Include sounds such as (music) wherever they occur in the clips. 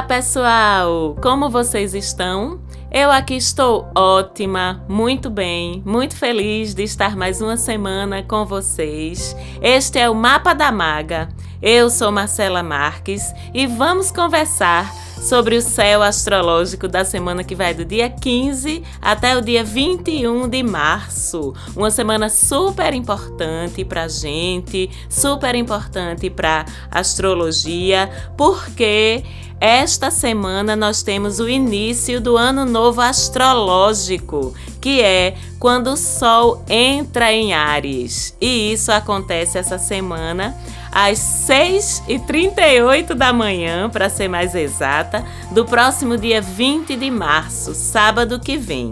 Olá, pessoal! Como vocês estão? Eu aqui estou ótima, muito bem, muito feliz de estar mais uma semana com vocês. Este é o Mapa da Maga. Eu sou Marcela Marques e vamos conversar sobre o céu astrológico da semana que vai do dia 15 até o dia 21 de março. Uma semana super importante para gente, super importante para astrologia, porque esta semana nós temos o início do ano novo astrológico, que é quando o Sol entra em Ares. E isso acontece essa semana às 6h38 da manhã, para ser mais exata, do próximo dia 20 de março, sábado que vem.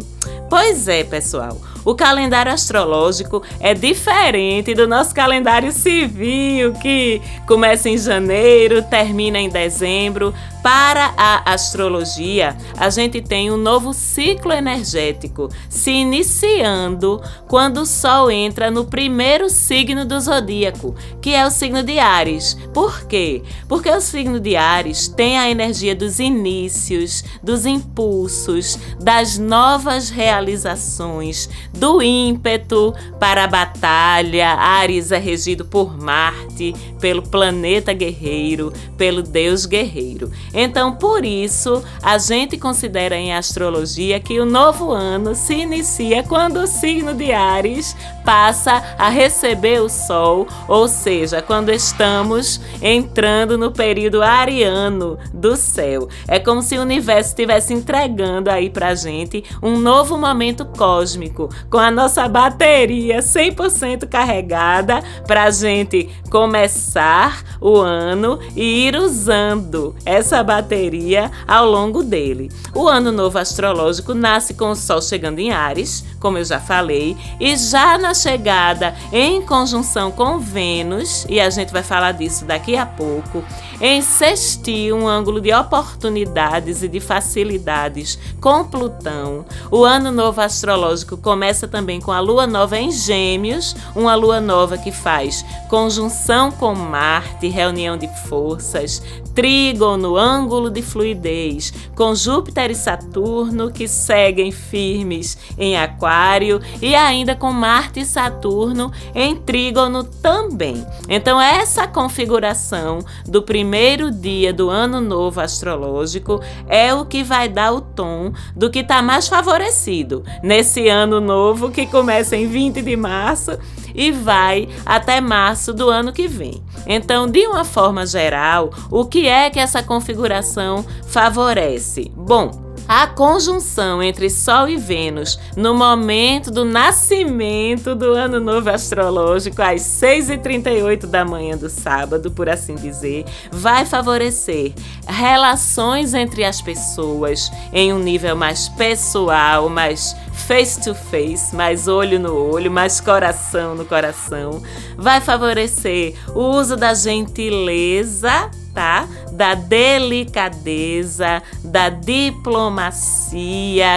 Pois é, pessoal, o calendário astrológico é diferente do nosso calendário civil, que começa em janeiro, termina em dezembro. Para a astrologia, a gente tem um novo ciclo energético se iniciando quando o Sol entra no primeiro signo do zodíaco, que é o signo de Ares. Por quê? Porque o signo de Ares tem a energia dos inícios, dos impulsos, das novas realizações, do ímpeto para a batalha. Ares é regido por Marte, pelo planeta guerreiro, pelo deus guerreiro. Então, por isso, a gente considera em astrologia que o novo ano se inicia quando o signo de Ares passa a receber o Sol, ou seja, quando estamos entrando no período ariano do céu. É como se o universo estivesse entregando aí pra gente um novo momento cósmico, com a nossa bateria 100% carregada pra gente começar o ano e ir usando essa bateria ao longo dele. O ano novo astrológico nasce com o Sol chegando em Ares, como eu já falei, e já na chegada em conjunção com Vênus, e a gente vai falar disso daqui a pouco, em sextil, um ângulo de oportunidades e de facilidades com Plutão. O ano novo astrológico começa também com a lua nova em Gêmeos, uma lua nova que faz conjunção com Marte, reunião de forças, trígono, ângulo de fluidez, com Júpiter e Saturno que seguem firmes em Aquário e ainda com Marte e Saturno em trígono também. Então, essa configuração do primeiro dia do ano novo astrológico é o que vai dar o tom do que está mais favorecido nesse ano novo que começa em 20 de março e vai até março do ano que vem. Então, de uma forma geral, o que é que essa configuração favorece? Bom, a conjunção entre Sol e Vênus no momento do nascimento do ano novo astrológico, às 6h38 da manhã do sábado, por assim dizer, vai favorecer relações entre as pessoas em um nível mais pessoal, mais face to face, mais olho no olho, mais coração no coração. Vai favorecer o uso da gentileza tá? Da delicadeza, da diplomacia,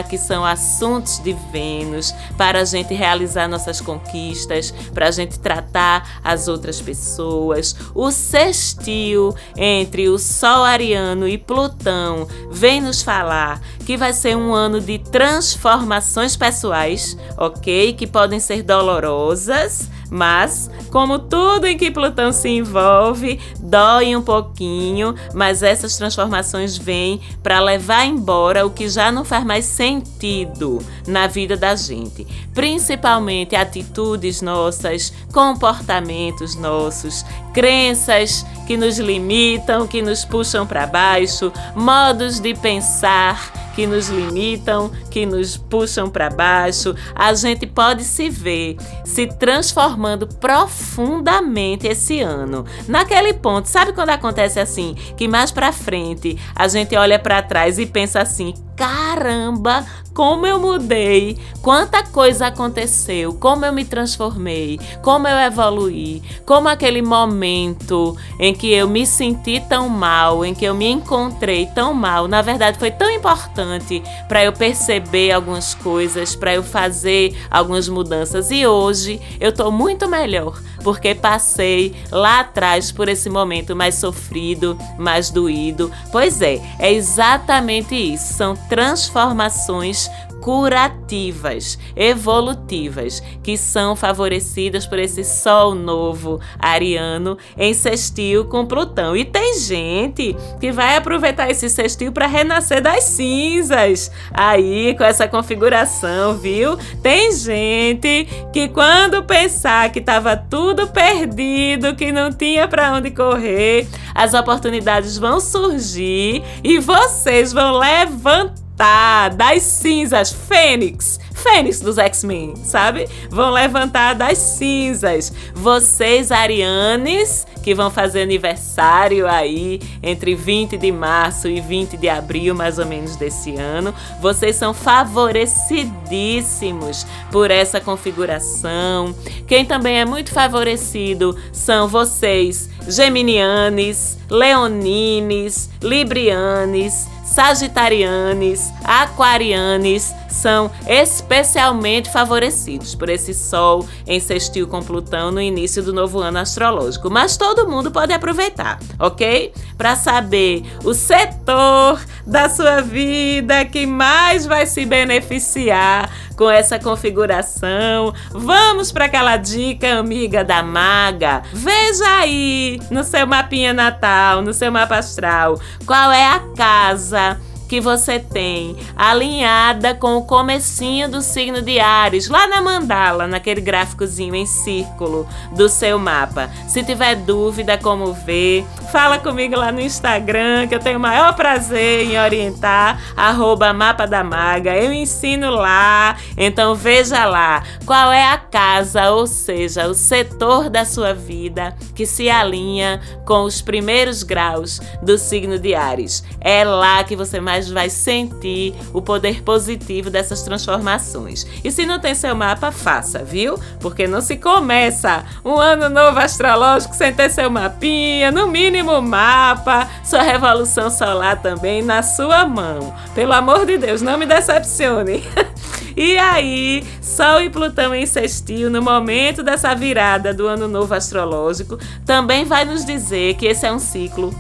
que são assuntos de Vênus, para a gente realizar nossas conquistas, para a gente tratar as outras pessoas. O sextil entre o Sol ariano e Plutão vem nos falar que vai ser um ano de transformações pessoais, ok? Que podem ser dolorosas mas, como tudo em que Plutão se envolve, dói um pouquinho, mas essas transformações vêm para levar embora o que já não faz mais sentido na vida da gente. Principalmente atitudes nossas, comportamentos nossos, crenças que nos limitam, que nos puxam para baixo, modos de pensar que nos limitam, que nos puxam para baixo, a gente pode se ver se transformando profundamente esse ano. Naquele ponto, sabe quando acontece assim, que mais para frente a gente olha para trás e pensa assim: caramba, como eu mudei, quanta coisa aconteceu, como eu me transformei, como eu evoluí, como aquele momento em que eu me senti tão mal, em que eu me encontrei tão mal, na verdade foi tão importante para eu perceber algumas coisas, para eu fazer algumas mudanças e hoje eu tô muito melhor porque passei lá atrás por esse momento mais sofrido, mais doído. Pois é, é exatamente isso. São transformações curativas, evolutivas, que são favorecidas por esse Sol novo ariano em sextil com Plutão. E tem gente que vai aproveitar esse sextil para renascer das cinzas. Aí, com essa configuração, viu? Tem gente que quando pensar que estava tudo perdido, que não tinha para onde correr, as oportunidades vão surgir e vocês vão levantar levantar das cinzas, Fênix, Fênix dos X-Men, sabe? Vão levantar das cinzas. Vocês, Arianes, que vão fazer aniversário aí entre 20 de março e 20 de abril, mais ou menos desse ano, vocês são favorecidíssimos por essa configuração. Quem também é muito favorecido são vocês, Geminianes, Leonines, Librianes, sagitarianes, aquarianes são especialmente favorecidos por esse Sol em sextil com Plutão no início do novo ano astrológico. Mas todo mundo pode aproveitar, ok? Para saber o setor da sua vida que mais vai se beneficiar com essa configuração. Vamos para aquela dica amiga da maga. Veja aí no seu mapinha natal, no seu mapa astral, qual é a casa que você tem alinhada com o comecinho do signo de Ares, lá na mandala, naquele gráficozinho em círculo do seu mapa. Se tiver dúvida como ver, fala comigo lá no Instagram, que eu tenho o maior prazer em orientar, arroba mapa da maga. Eu ensino lá, então veja lá qual é a casa, ou seja, o setor da sua vida que se alinha com os primeiros graus do signo de Ares. É lá que você mais vai sentir o poder positivo dessas transformações. E se não tem seu mapa, faça, viu? Porque não se começa um ano novo astrológico sem ter seu mapinha, no mínimo mapa, sua revolução solar também na sua mão. Pelo amor de Deus, não me decepcione. (laughs) E aí, Sol e Plutão em sextil, no momento dessa virada do ano novo astrológico, também vai nos dizer que esse é um ciclo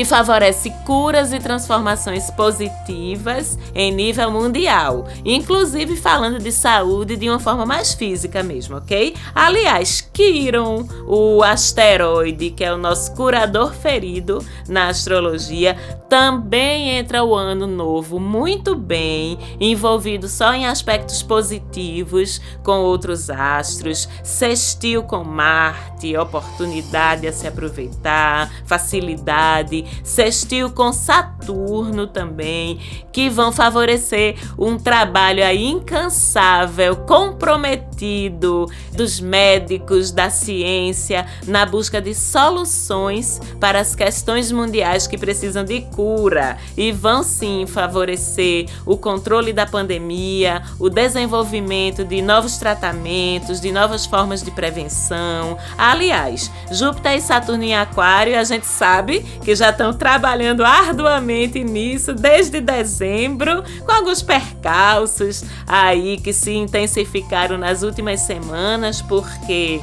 que favorece curas e transformações positivas em nível mundial, inclusive falando de saúde de uma forma mais física mesmo, ok? Aliás, Quiron, o asteroide, que é o nosso curador ferido na astrologia, também entra o ano novo muito bem, envolvido só em aspectos positivos com outros astros, sextil com Marte, oportunidade a se aproveitar, facilidade, sextil com Saturno também, que vão favorecer um trabalho aí incansável, comprometido dos médicos, da ciência, na busca de soluções para as questões mundiais que precisam de cura e vão sim favorecer o controle da pandemia, o desenvolvimento de novos tratamentos, de novas formas de prevenção. Aliás, Júpiter e Saturno em Aquário, a gente sabe que já estão trabalhando arduamente nisso desde dezembro, com alguns percalços aí que se intensificaram nas últimas semanas, porque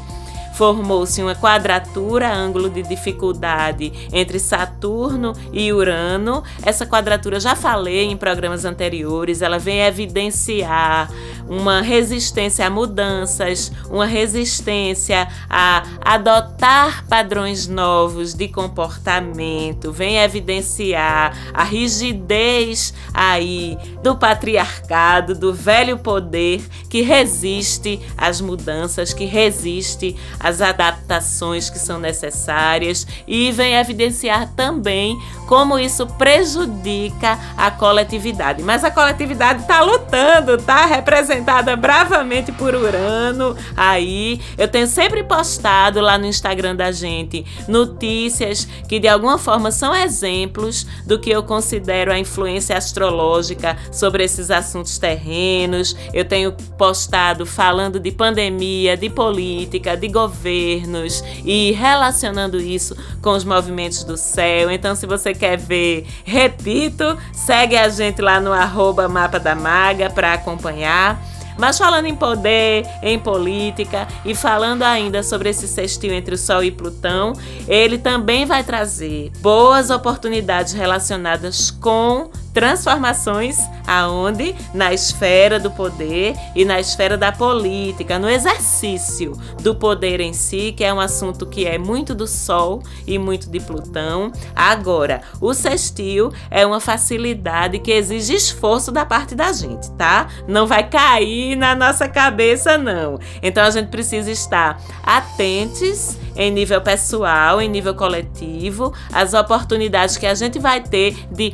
formou-se uma quadratura, ângulo de dificuldade entre Saturno e Urano. Essa quadratura já falei em programas anteriores, ela vem evidenciar uma resistência a mudanças, uma resistência a adotar padrões novos de comportamento, vem evidenciar a rigidez aí do patriarcado, do velho poder que resiste às mudanças, que resiste as adaptações que são necessárias e vem evidenciar também como isso prejudica a coletividade. Mas a coletividade está lutando, está representada bravamente por Urano. Aí eu tenho sempre postado lá no Instagram da gente notícias que de alguma forma são exemplos do que eu considero a influência astrológica sobre esses assuntos terrenos. Eu tenho postado falando de pandemia, de política, de governos e relacionando isso com os movimentos do céu. Então, se você quer ver, repito, segue a gente lá no arroba Mapa da Maga para acompanhar. Mas falando em poder, em política e falando ainda sobre esse sextil entre o Sol e Plutão, ele também vai trazer boas oportunidades relacionadas com transformações aonde na esfera do poder e na esfera da política, no exercício do poder em si, que é um assunto que é muito do Sol e muito de Plutão. Agora, o sextil é uma facilidade que exige esforço da parte da gente, tá? Não vai cair na nossa cabeça não. Então a gente precisa estar atentos em nível pessoal, em nível coletivo, as oportunidades que a gente vai ter de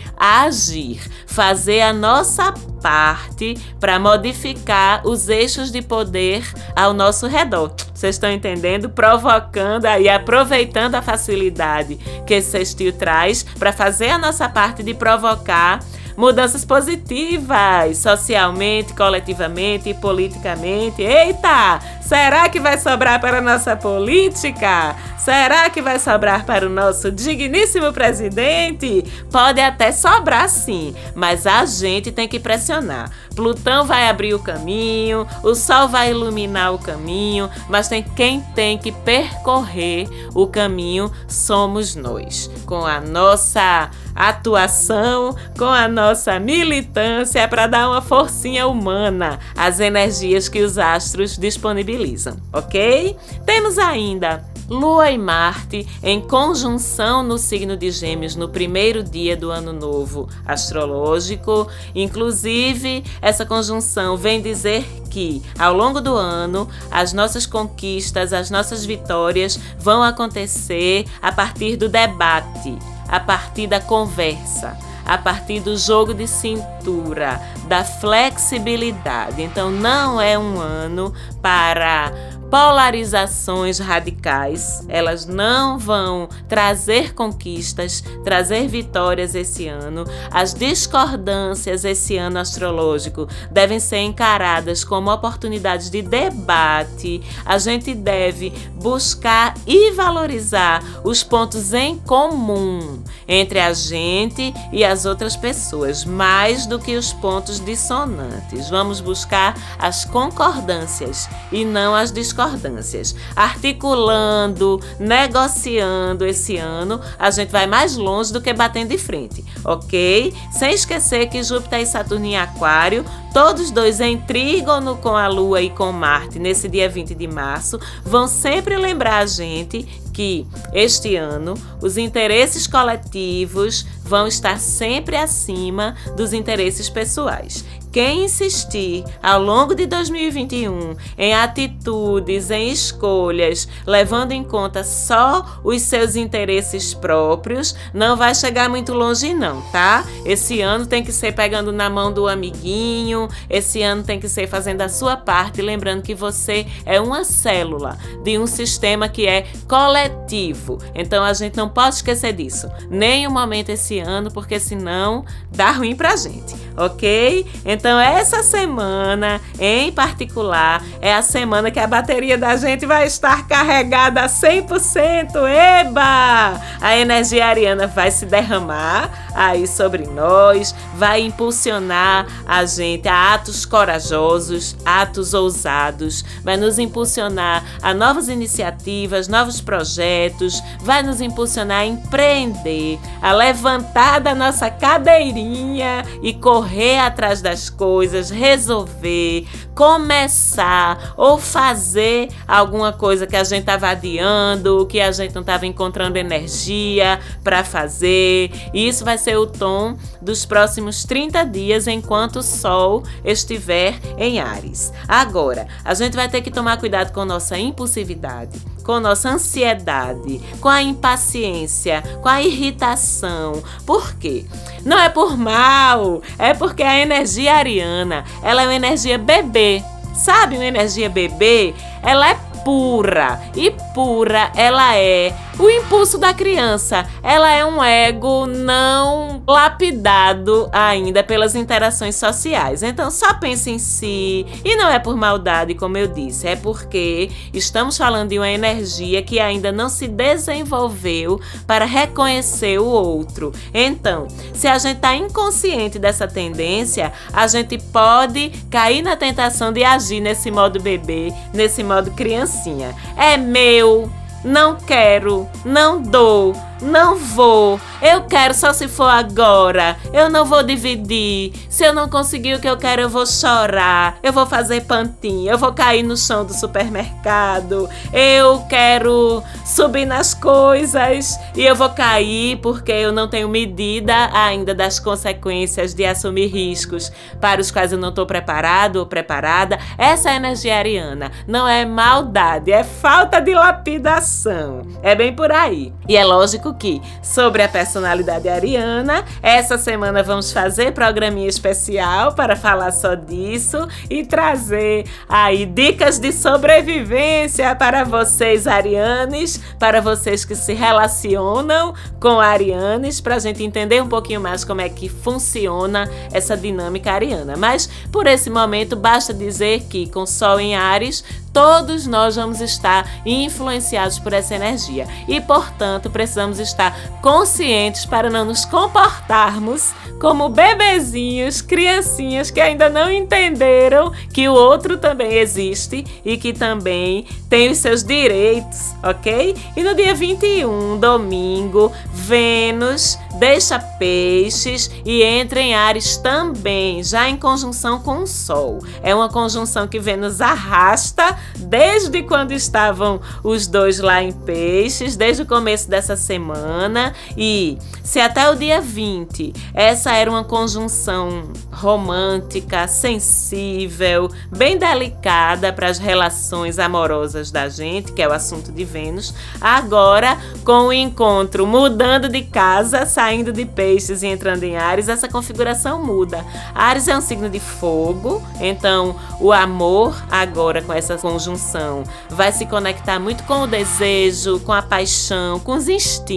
agir, fazer a nossa parte para modificar os eixos de poder ao nosso redor. Vocês estão entendendo? Provocando e aproveitando a facilidade que esse sextil traz para fazer a nossa parte de provocar mudanças positivas, socialmente, coletivamente e politicamente. Eita! Será que vai sobrar para a nossa política? Será que vai sobrar para o nosso digníssimo presidente? Pode até sobrar sim, mas a gente tem que pressionar. Plutão vai abrir o caminho, o Sol vai iluminar o caminho, mas tem quem tem que percorrer o caminho somos nós, com a nossa atuação, com a nossa militância para dar uma forcinha humana às energias que os astros disponibilizam, ok? Temos ainda Lua e Marte em conjunção no signo de Gêmeos no primeiro dia do ano novo astrológico. Inclusive, essa conjunção vem dizer que ao longo do ano as nossas conquistas, as nossas vitórias vão acontecer a partir do debate, a partir da conversa a partir do jogo de cintura, da flexibilidade. Então, não é um ano para polarizações radicais, elas não vão trazer conquistas, trazer vitórias esse ano. As discordâncias esse ano astrológico devem ser encaradas como oportunidades de debate. A gente deve buscar e valorizar os pontos em comum entre a gente e as outras pessoas, mais do que os pontos dissonantes. Vamos buscar as concordâncias e não as discordâncias discordâncias. Articulando, negociando esse ano, a gente vai mais longe do que batendo de frente, ok? Sem esquecer que Júpiter e Saturno em Aquário, todos dois em trígono com a Lua e com Marte nesse dia 20 de março, vão sempre lembrar a gente que este ano os interesses coletivos vão estar sempre acima dos interesses pessoais. Quem insistir ao longo de 2021 em atitudes, em escolhas, levando em conta só os seus interesses próprios, não vai chegar muito longe, não, tá? Esse ano tem que ser pegando na mão do amiguinho, esse ano tem que ser fazendo a sua parte, lembrando que você é uma célula de um sistema que é coletivo. Então a gente não pode esquecer disso, nem um momento esse ano, porque senão dá ruim pra gente, ok? Então, então, essa semana em particular é a semana que a bateria da gente vai estar carregada 100%. Eba! A energia ariana vai se derramar aí sobre nós, vai impulsionar a gente a atos corajosos, atos ousados, vai nos impulsionar a novas iniciativas, novos projetos, vai nos impulsionar a empreender, a levantar da nossa cadeirinha e correr atrás das coisas, resolver, começar ou fazer alguma coisa que a gente estava adiando, que a gente não estava encontrando energia para fazer. E isso vai ser o tom dos próximos 30 dias enquanto o Sol estiver em Ares. Agora, a gente vai ter que tomar cuidado com nossa impulsividade com nossa ansiedade, com a impaciência, com a irritação. Por quê? Não é por mal, é porque a energia ariana, ela é uma energia bebê. Sabe, uma energia bebê, ela é pura. E pura ela é o impulso da criança. Ela é um ego não lapidado ainda pelas interações sociais. Então só pensa em si. E não é por maldade, como eu disse, é porque estamos falando de uma energia que ainda não se desenvolveu para reconhecer o outro. Então, se a gente está inconsciente dessa tendência, a gente pode cair na tentação de agir nesse modo bebê, nesse modo criancinha. É meu, não quero, não dou não vou. Eu quero só se for agora. Eu não vou dividir. Se eu não conseguir o que eu quero, eu vou chorar. Eu vou fazer pantinho. Eu vou cair no chão do supermercado. Eu quero subir nas coisas e eu vou cair porque eu não tenho medida ainda das consequências de assumir riscos para os quais eu não estou preparado ou preparada. Essa é energia ariana. Não é maldade, é falta de lapidação. É bem por aí. E é lógico que sobre a personalidade ariana, essa semana vamos fazer programinha especial para falar só disso e trazer aí dicas de sobrevivência para vocês arianes, para vocês que se relacionam com arianes, para a gente entender um pouquinho mais como é que funciona essa dinâmica ariana. Mas por esse momento basta dizer que com Sol em Ares todos nós vamos estar influenciados por essa energia e, portanto, precisamos estar conscientes para não nos comportarmos como bebezinhos, criancinhas que ainda não entenderam que o outro também existe e que também tem os seus direitos, ok? E no dia 21, domingo, Vênus deixa peixes e entra em Ares também, já em conjunção com o Sol. É uma conjunção que Vênus arrasta desde quando estavam os dois lá em peixes, desde o começo dessa semana. E se até o dia 20 essa era uma conjunção romântica, sensível, bem delicada para as relações amorosas da gente, que é o assunto de Vênus, agora com o encontro mudando de casa, saindo de peixes e entrando em Ares, essa configuração muda. Ares é um signo de fogo, então o amor agora com essa conjunção vai se conectar muito com o desejo, com a paixão, com os instintos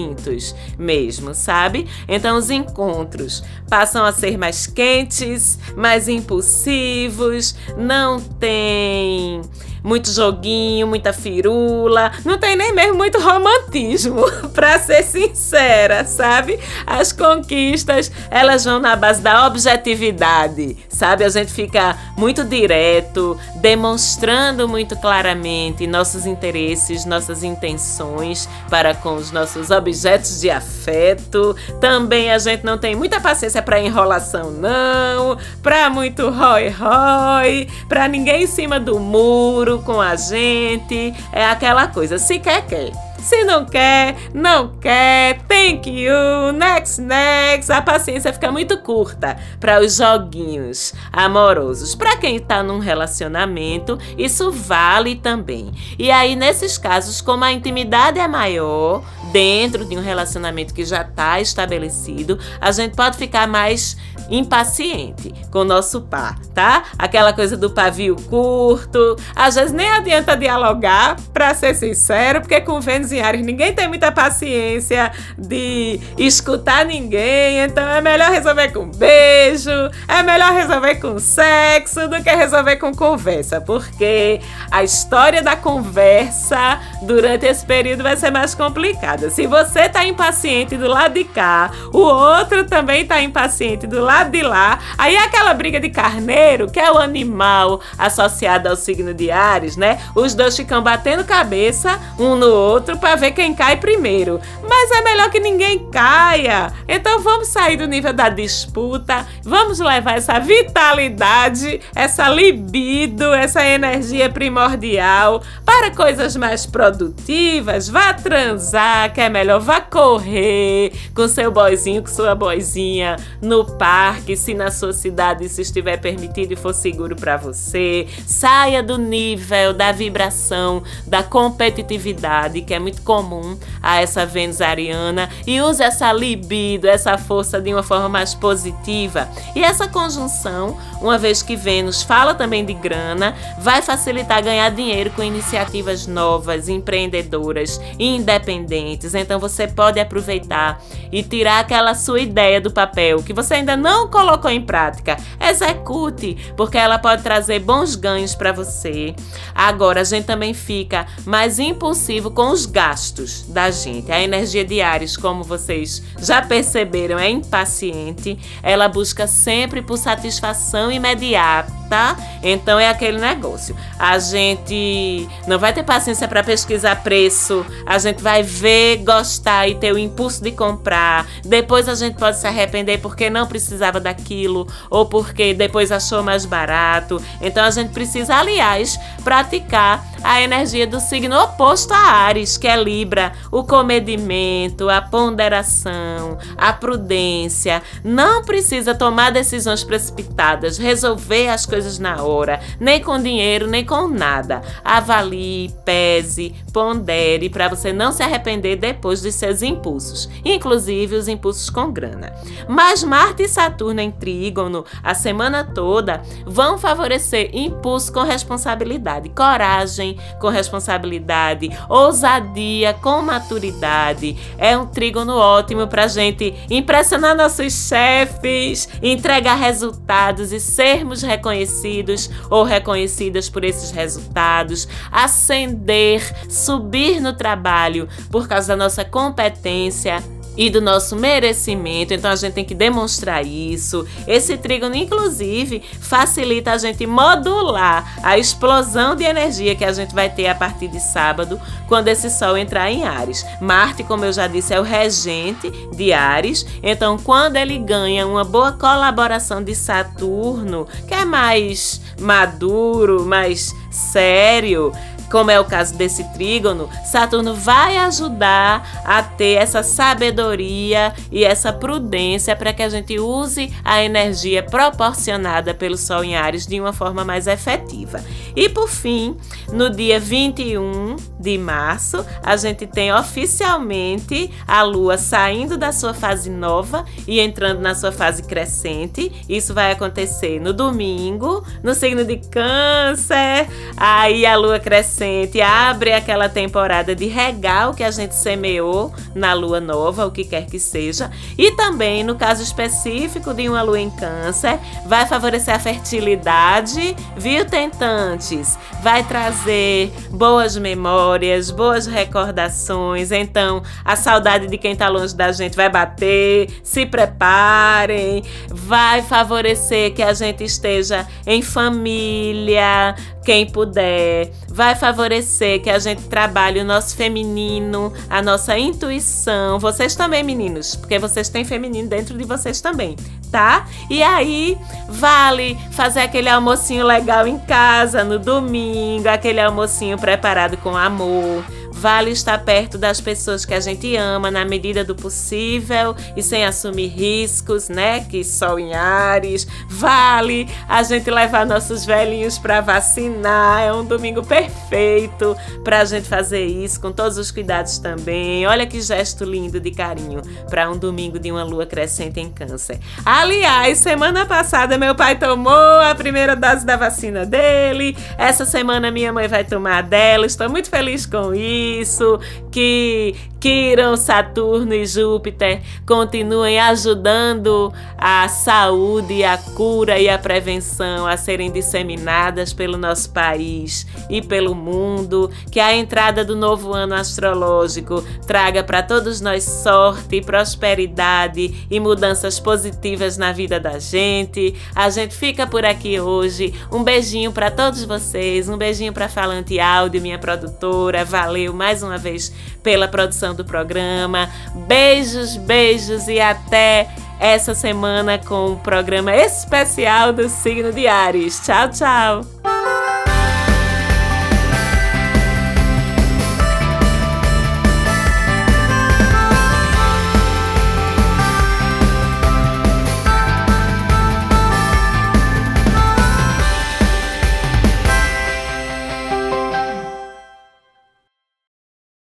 mesmo, sabe? Então os encontros passam a ser mais quentes, mais impulsivos, não tem muito joguinho, muita firula, não tem nem mesmo muito romantismo, (laughs) pra ser sincera, sabe? As conquistas, elas vão na base da objetividade, sabe? A gente fica muito direto, demonstrando muito claramente nossos interesses, nossas intenções para com os nossos objetos de afeto. Também a gente não tem muita paciência para enrolação, não, para muito rói-rói, para ninguém em cima do muro com a gente. É aquela coisa, se quer, quer. Se não quer, não quer. Thank you. Next, next. A paciência fica muito curta para os joguinhos amorosos. Para quem está num relacionamento, isso vale também. E aí, nesses casos, como a intimidade é maior, dentro de um relacionamento que já está estabelecido, a gente pode ficar mais impaciente com o nosso par, tá? Aquela coisa do pavio curto. Às vezes nem adianta dialogar, para ser sincero, porque com Vênus em Ares ninguém tem muita paciência de escutar ninguém, então é melhor resolver com beijo, é melhor resolver com sexo do que resolver com conversa, porque a história da conversa durante esse período vai ser mais complicada. Se você tá impaciente do lado de cá, o outro também tá impaciente do lado de lá. Aí aquela briga de carneiro, que é o animal associado ao signo de Ares, né? Os dois ficam batendo cabeça um no outro para ver quem cai primeiro. Mas é melhor que ninguém caia. Então vamos sair do nível da disputa, vamos levar essa vitalidade, essa libido, essa energia primordial para coisas mais produtivas. Vá transar, que é melhor, vá correr com seu boizinho, com sua boizinha no parque, se na sua cidade isso estiver permitido e for seguro para você. Saia do nível da vibração, da competitividade, que é muito comum a essa Vênus ariana, e use essa libido, essa força de uma forma mais positiva. E essa conjunção, uma vez que Vênus fala também de grana, vai facilitar ganhar dinheiro com iniciativas novas, empreendedoras, independentes. Então você pode aproveitar e tirar aquela sua ideia do papel que você ainda não colocou em prática. Execute, porque ela pode trazer bons ganhos para você. Agora a gente também fica mais impulsivo com os gastos da gente. A energia Ares, como vocês já perceberam, é impaciente. Ela busca sempre por satisfação imediata? Então é aquele negócio. A gente não vai ter paciência para pesquisar preço, a gente vai ver, gostar e ter o impulso de comprar. Depois a gente pode se arrepender porque não precisava daquilo ou porque depois achou mais barato. Então a gente precisa, aliás, praticar a energia do signo oposto a Ares, que é Libra, o comedimento, a ponderação, a prudência. Não precisa tomar decisões precipitadas, resolver as coisas na hora, nem com dinheiro, nem com nada. Avalie, pese, pondere para você não se arrepender depois dos seus impulsos, inclusive os impulsos com grana. Mas Marte e Saturno em trígono a semana toda vão favorecer impulso com responsabilidade, coragem, com responsabilidade, ousadia com maturidade. É um trígono ótimo para gente impressionar nossos chefes, entregar resultados e sermos reconhecidos ou reconhecidas por esses resultados, ascender, subir no trabalho por causa da nossa competência e do nosso merecimento. Então a gente tem que demonstrar isso. Esse trígono, inclusive, facilita a gente modular a explosão de energia que a gente vai ter a partir de sábado, quando esse Sol entrar em Ares. Marte, como eu já disse, é o regente de Ares. Então, quando ele ganha uma boa colaboração de Saturno, que é mais maduro, mais sério como é o caso desse trígono, Saturno vai ajudar a ter essa sabedoria e essa prudência para que a gente use a energia proporcionada pelo Sol em Ares de uma forma mais efetiva. E por fim, no dia 21 de março, a gente tem oficialmente a Lua saindo da sua fase nova e entrando na sua fase crescente. Isso vai acontecer no domingo, no signo de Câncer. Aí a Lua crescente crescente abre aquela temporada de regar o que a gente semeou na lua nova, o que quer que seja. E também, no caso específico de uma lua em câncer, vai favorecer a fertilidade, viu, tentantes? Vai trazer boas memórias, boas recordações. Então, a saudade de quem está longe da gente vai bater. Se preparem. Vai favorecer que a gente esteja em família, quem puder. Vai favorecer que a gente trabalhe o nosso feminino, a nossa intuição. Vocês também, meninos, porque vocês têm feminino dentro de vocês também, tá? E aí, vale fazer aquele almocinho legal em casa no domingo, aquele almocinho preparado com amor Vale estar perto das pessoas que a gente ama na medida do possível e sem assumir riscos, né? Que sol em Ares. Vale a gente levar nossos velhinhos para vacinar. É um domingo perfeito para a gente fazer isso com todos os cuidados também. Olha que gesto lindo de carinho para um domingo de uma lua crescente em Câncer. Aliás, semana passada meu pai tomou a primeira dose da vacina dele. Essa semana minha mãe vai tomar a dela. Estou muito feliz com isso isso, que Quirão, Saturno e Júpiter continuem ajudando a saúde, a cura e a prevenção a serem disseminadas pelo nosso país e pelo mundo. Que a entrada do novo ano astrológico traga para todos nós sorte, prosperidade e mudanças positivas na vida da gente. A gente fica por aqui hoje. Um beijinho para todos vocês, um beijinho para Falante Áudio, minha produtora. Valeu! Mais uma vez pela produção do programa. Beijos, beijos e até essa semana com o programa especial do signo de Ares. Tchau, tchau!